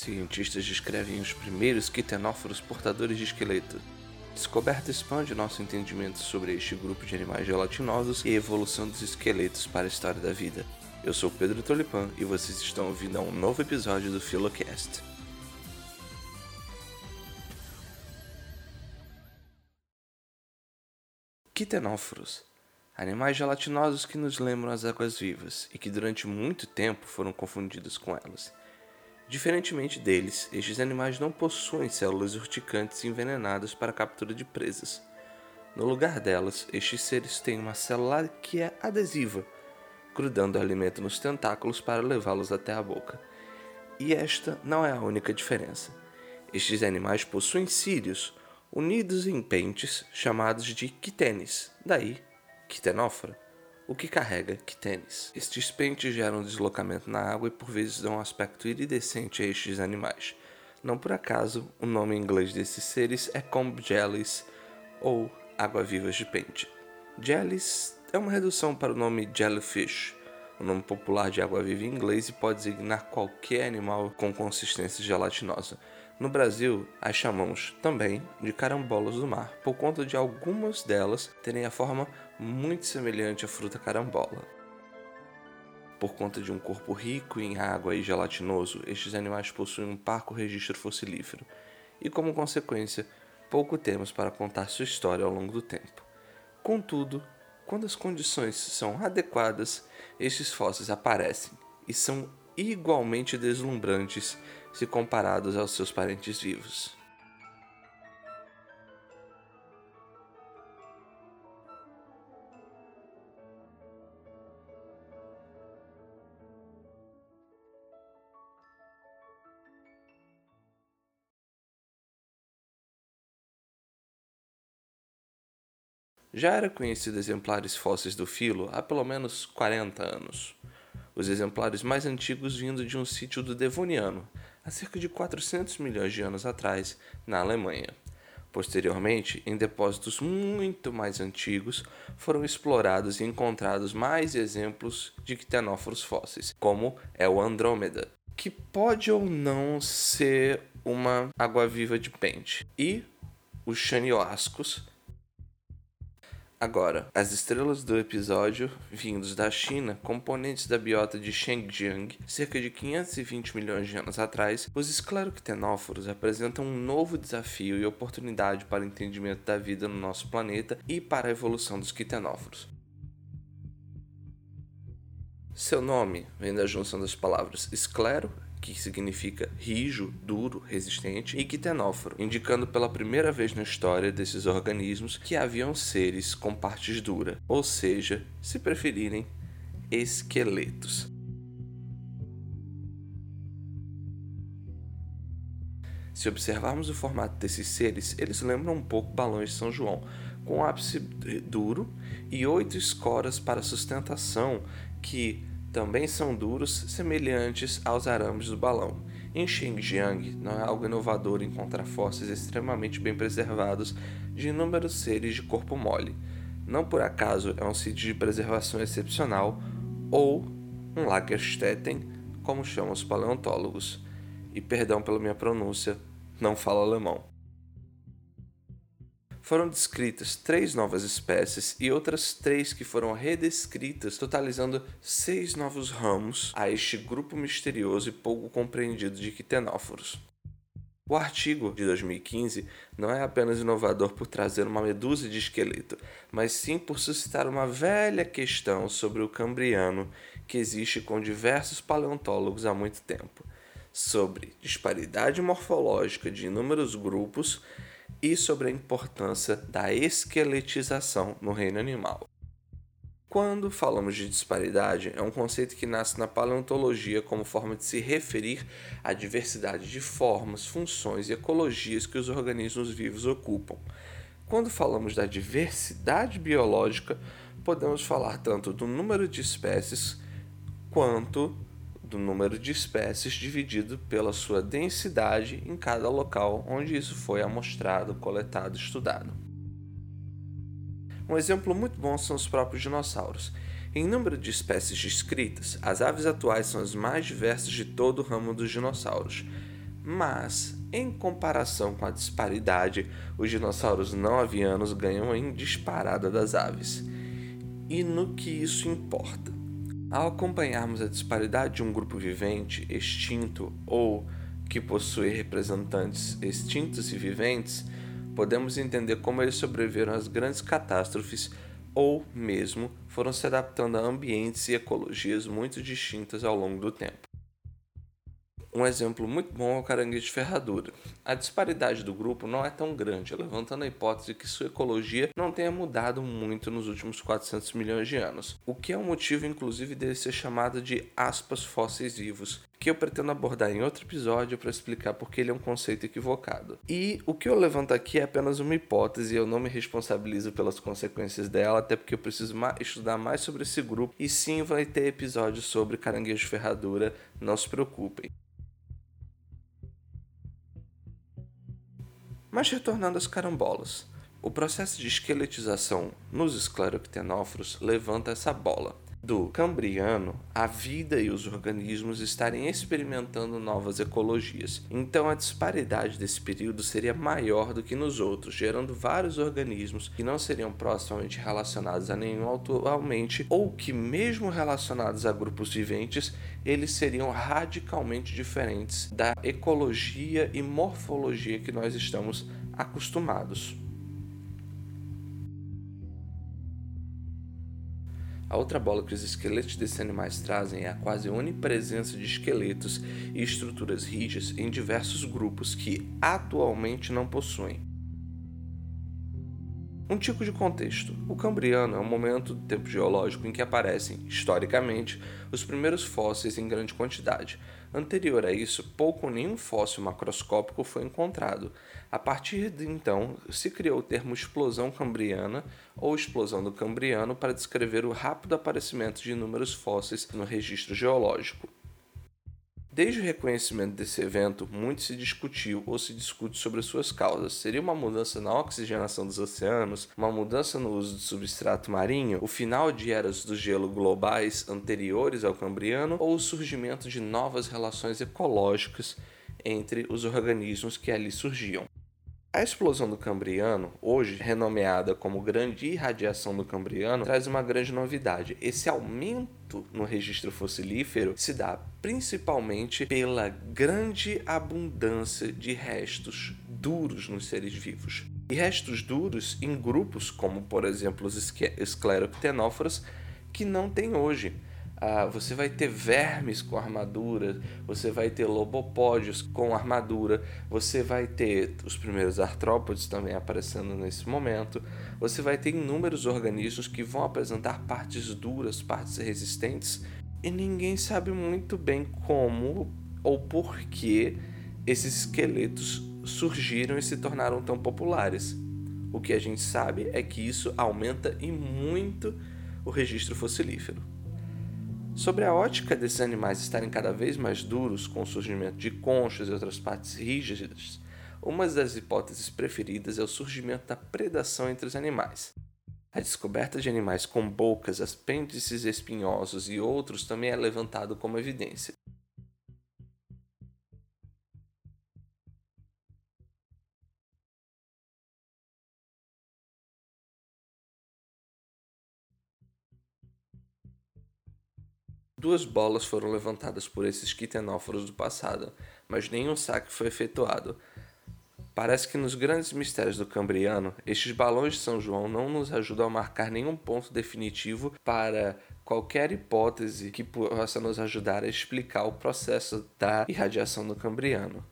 Cientistas descrevem os primeiros quitenóforos portadores de esqueleto. Descoberta expande nosso entendimento sobre este grupo de animais gelatinosos e a evolução dos esqueletos para a história da vida. Eu sou Pedro Tolipan e vocês estão ouvindo a um novo episódio do Philocast. Quitenóforos animais gelatinosos que nos lembram as águas vivas e que durante muito tempo foram confundidos com elas. Diferentemente deles, estes animais não possuem células urticantes envenenadas para captura de presas. No lugar delas, estes seres têm uma célula que é adesiva, grudando o alimento nos tentáculos para levá-los até a boca. E esta não é a única diferença. Estes animais possuem cílios, unidos em pentes chamados de quitenes, daí quitenófora o que carrega quitenes. Estes pentes geram deslocamento na água e por vezes dão um aspecto iridescente a estes animais. Não por acaso, o nome em inglês desses seres é comb jellies ou água-vivas de pente. Jellies é uma redução para o nome jellyfish, o nome popular de água-viva em inglês e pode designar qualquer animal com consistência gelatinosa. No Brasil, as chamamos também de carambolas do mar, por conta de algumas delas terem a forma muito semelhante à fruta carambola. Por conta de um corpo rico em água e gelatinoso, estes animais possuem um parco registro fossilífero, e como consequência, pouco temos para contar sua história ao longo do tempo. Contudo, quando as condições são adequadas, estes fósseis aparecem e são igualmente deslumbrantes se comparados aos seus parentes vivos. Já era conhecido exemplares fósseis do filo há pelo menos 40 anos. Os exemplares mais antigos vindo de um sítio do Devoniano, há cerca de 400 milhões de anos atrás, na Alemanha. Posteriormente, em depósitos muito mais antigos, foram explorados e encontrados mais exemplos de quitenóforos fósseis, como é o Andrômeda, que pode ou não ser uma água-viva de pente, e os Chanioascos, Agora, as estrelas do episódio, vindos da China, componentes da biota de Shengjiang, cerca de 520 milhões de anos atrás, os escleroctenóforos apresentam um novo desafio e oportunidade para o entendimento da vida no nosso planeta e para a evolução dos quitenóforos. Seu nome vem da junção das palavras esclero que significa rijo, duro, resistente, e quitenóforo, indicando pela primeira vez na história desses organismos que haviam seres com partes duras, ou seja, se preferirem, esqueletos. Se observarmos o formato desses seres, eles lembram um pouco balões de São João, com ápice duro e oito escoras para sustentação que também são duros, semelhantes aos arames do balão. Em Xinjiang, não é algo inovador encontrar fósseis extremamente bem preservados de inúmeros seres de corpo mole. Não por acaso é um sítio de preservação excepcional ou um Lagerstätten, como chamam os paleontólogos. E perdão pela minha pronúncia, não falo alemão foram descritas três novas espécies e outras três que foram redescritas, totalizando seis novos ramos a este grupo misterioso e pouco compreendido de quitenóforos. O artigo de 2015 não é apenas inovador por trazer uma medusa de esqueleto, mas sim por suscitar uma velha questão sobre o cambriano que existe com diversos paleontólogos há muito tempo, sobre disparidade morfológica de inúmeros grupos e sobre a importância da esqueletização no reino animal. Quando falamos de disparidade, é um conceito que nasce na paleontologia como forma de se referir à diversidade de formas, funções e ecologias que os organismos vivos ocupam. Quando falamos da diversidade biológica, podemos falar tanto do número de espécies quanto do número de espécies dividido pela sua densidade em cada local onde isso foi amostrado, coletado, estudado. Um exemplo muito bom são os próprios dinossauros. Em número de espécies descritas, as aves atuais são as mais diversas de todo o ramo dos dinossauros. Mas, em comparação com a disparidade, os dinossauros não avianos ganham em disparada das aves. E no que isso importa? Ao acompanharmos a disparidade de um grupo vivente, extinto ou que possui representantes extintos e viventes, podemos entender como eles sobreviveram às grandes catástrofes ou mesmo foram se adaptando a ambientes e ecologias muito distintas ao longo do tempo. Um exemplo muito bom é o caranguejo de ferradura. A disparidade do grupo não é tão grande, levantando a hipótese que sua ecologia não tenha mudado muito nos últimos 400 milhões de anos, o que é um motivo inclusive dele ser chamado de aspas fósseis vivos, que eu pretendo abordar em outro episódio para explicar porque ele é um conceito equivocado. E o que eu levanto aqui é apenas uma hipótese, eu não me responsabilizo pelas consequências dela, até porque eu preciso estudar mais sobre esse grupo e sim vai ter episódio sobre caranguejo de ferradura, não se preocupem. Mas retornando às carambolas, o processo de esqueletização nos escleroctenóforos levanta essa bola. Do Cambriano, a vida e os organismos estarem experimentando novas ecologias. Então a disparidade desse período seria maior do que nos outros, gerando vários organismos que não seriam proximamente relacionados a nenhum atualmente, ou que, mesmo relacionados a grupos viventes, eles seriam radicalmente diferentes da ecologia e morfologia que nós estamos acostumados. A outra bola que os esqueletos desses animais trazem é a quase onipresença de esqueletos e estruturas rígidas em diversos grupos que atualmente não possuem. Um tipo de contexto. O Cambriano é um momento do tempo geológico em que aparecem, historicamente, os primeiros fósseis em grande quantidade. Anterior a isso, pouco ou nenhum fóssil macroscópico foi encontrado. A partir de então, se criou o termo explosão cambriana ou explosão do Cambriano para descrever o rápido aparecimento de inúmeros fósseis no registro geológico. Desde o reconhecimento desse evento, muito se discutiu ou se discute sobre suas causas. Seria uma mudança na oxigenação dos oceanos, uma mudança no uso do substrato marinho, o final de eras do gelo globais anteriores ao Cambriano ou o surgimento de novas relações ecológicas entre os organismos que ali surgiam. A explosão do Cambriano, hoje renomeada como Grande Irradiação do Cambriano, traz uma grande novidade. Esse aumento no registro fossilífero se dá principalmente pela grande abundância de restos duros nos seres vivos. E restos duros em grupos como, por exemplo, os escleroptenóforos, que não tem hoje. Ah, você vai ter vermes com armadura, você vai ter lobopódios com armadura, você vai ter os primeiros artrópodes também aparecendo nesse momento, você vai ter inúmeros organismos que vão apresentar partes duras, partes resistentes, e ninguém sabe muito bem como ou por que esses esqueletos surgiram e se tornaram tão populares. O que a gente sabe é que isso aumenta e muito o registro fossilífero. Sobre a ótica desses animais estarem cada vez mais duros com o surgimento de conchas e outras partes rígidas, uma das hipóteses preferidas é o surgimento da predação entre os animais. A descoberta de animais com bocas, apêndices espinhosos e outros também é levantado como evidência. Duas bolas foram levantadas por esses quitenóforos do passado, mas nenhum saque foi efetuado. Parece que nos grandes mistérios do Cambriano, estes balões de São João não nos ajudam a marcar nenhum ponto definitivo para qualquer hipótese que possa nos ajudar a explicar o processo da irradiação do Cambriano.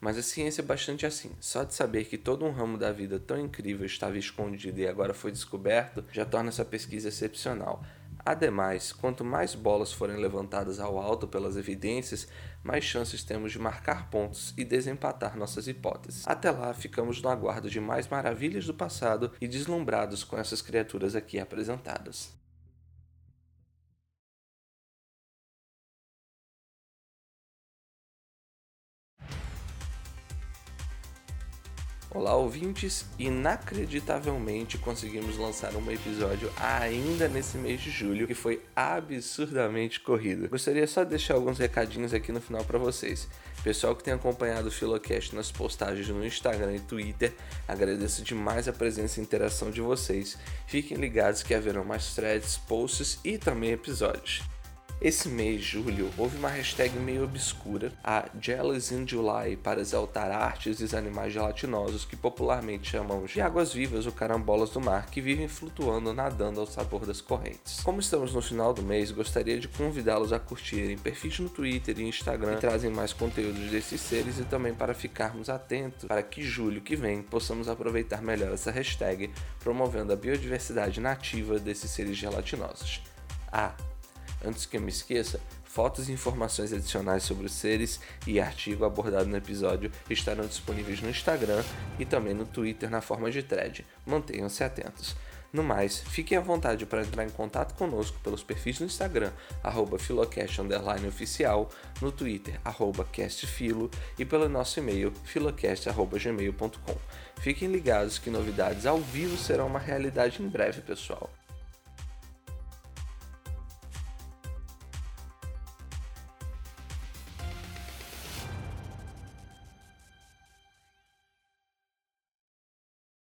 Mas a ciência é bastante assim. Só de saber que todo um ramo da vida tão incrível estava escondido e agora foi descoberto já torna essa pesquisa excepcional. Ademais, quanto mais bolas forem levantadas ao alto pelas evidências, mais chances temos de marcar pontos e desempatar nossas hipóteses. Até lá, ficamos no aguardo de mais maravilhas do passado e deslumbrados com essas criaturas aqui apresentadas. Olá, ouvintes! Inacreditavelmente conseguimos lançar um episódio ainda nesse mês de julho, que foi absurdamente corrido. Gostaria só de deixar alguns recadinhos aqui no final para vocês. Pessoal que tem acompanhado o Filocast nas postagens no Instagram e Twitter, agradeço demais a presença e interação de vocês. Fiquem ligados que haverão mais threads, posts e também episódios. Esse mês, julho, houve uma hashtag meio obscura, a Jealous in July, para exaltar artes e animais gelatinosos que popularmente chamamos de águas vivas ou carambolas do mar que vivem flutuando nadando ao sabor das correntes. Como estamos no final do mês, gostaria de convidá-los a curtirem perfis no Twitter e Instagram que trazem mais conteúdos desses seres e também para ficarmos atentos para que julho que vem possamos aproveitar melhor essa hashtag, promovendo a biodiversidade nativa desses seres gelatinosos. Ah, Antes que eu me esqueça, fotos e informações adicionais sobre os seres e artigo abordado no episódio estarão disponíveis no Instagram e também no Twitter na forma de thread. Mantenham-se atentos. No mais, fiquem à vontade para entrar em contato conosco pelos perfis no Instagram, arroba no Twitter, arroba castfilo e pelo nosso e-mail, filocast.gmail.com. Fiquem ligados que novidades ao vivo serão uma realidade em breve, pessoal.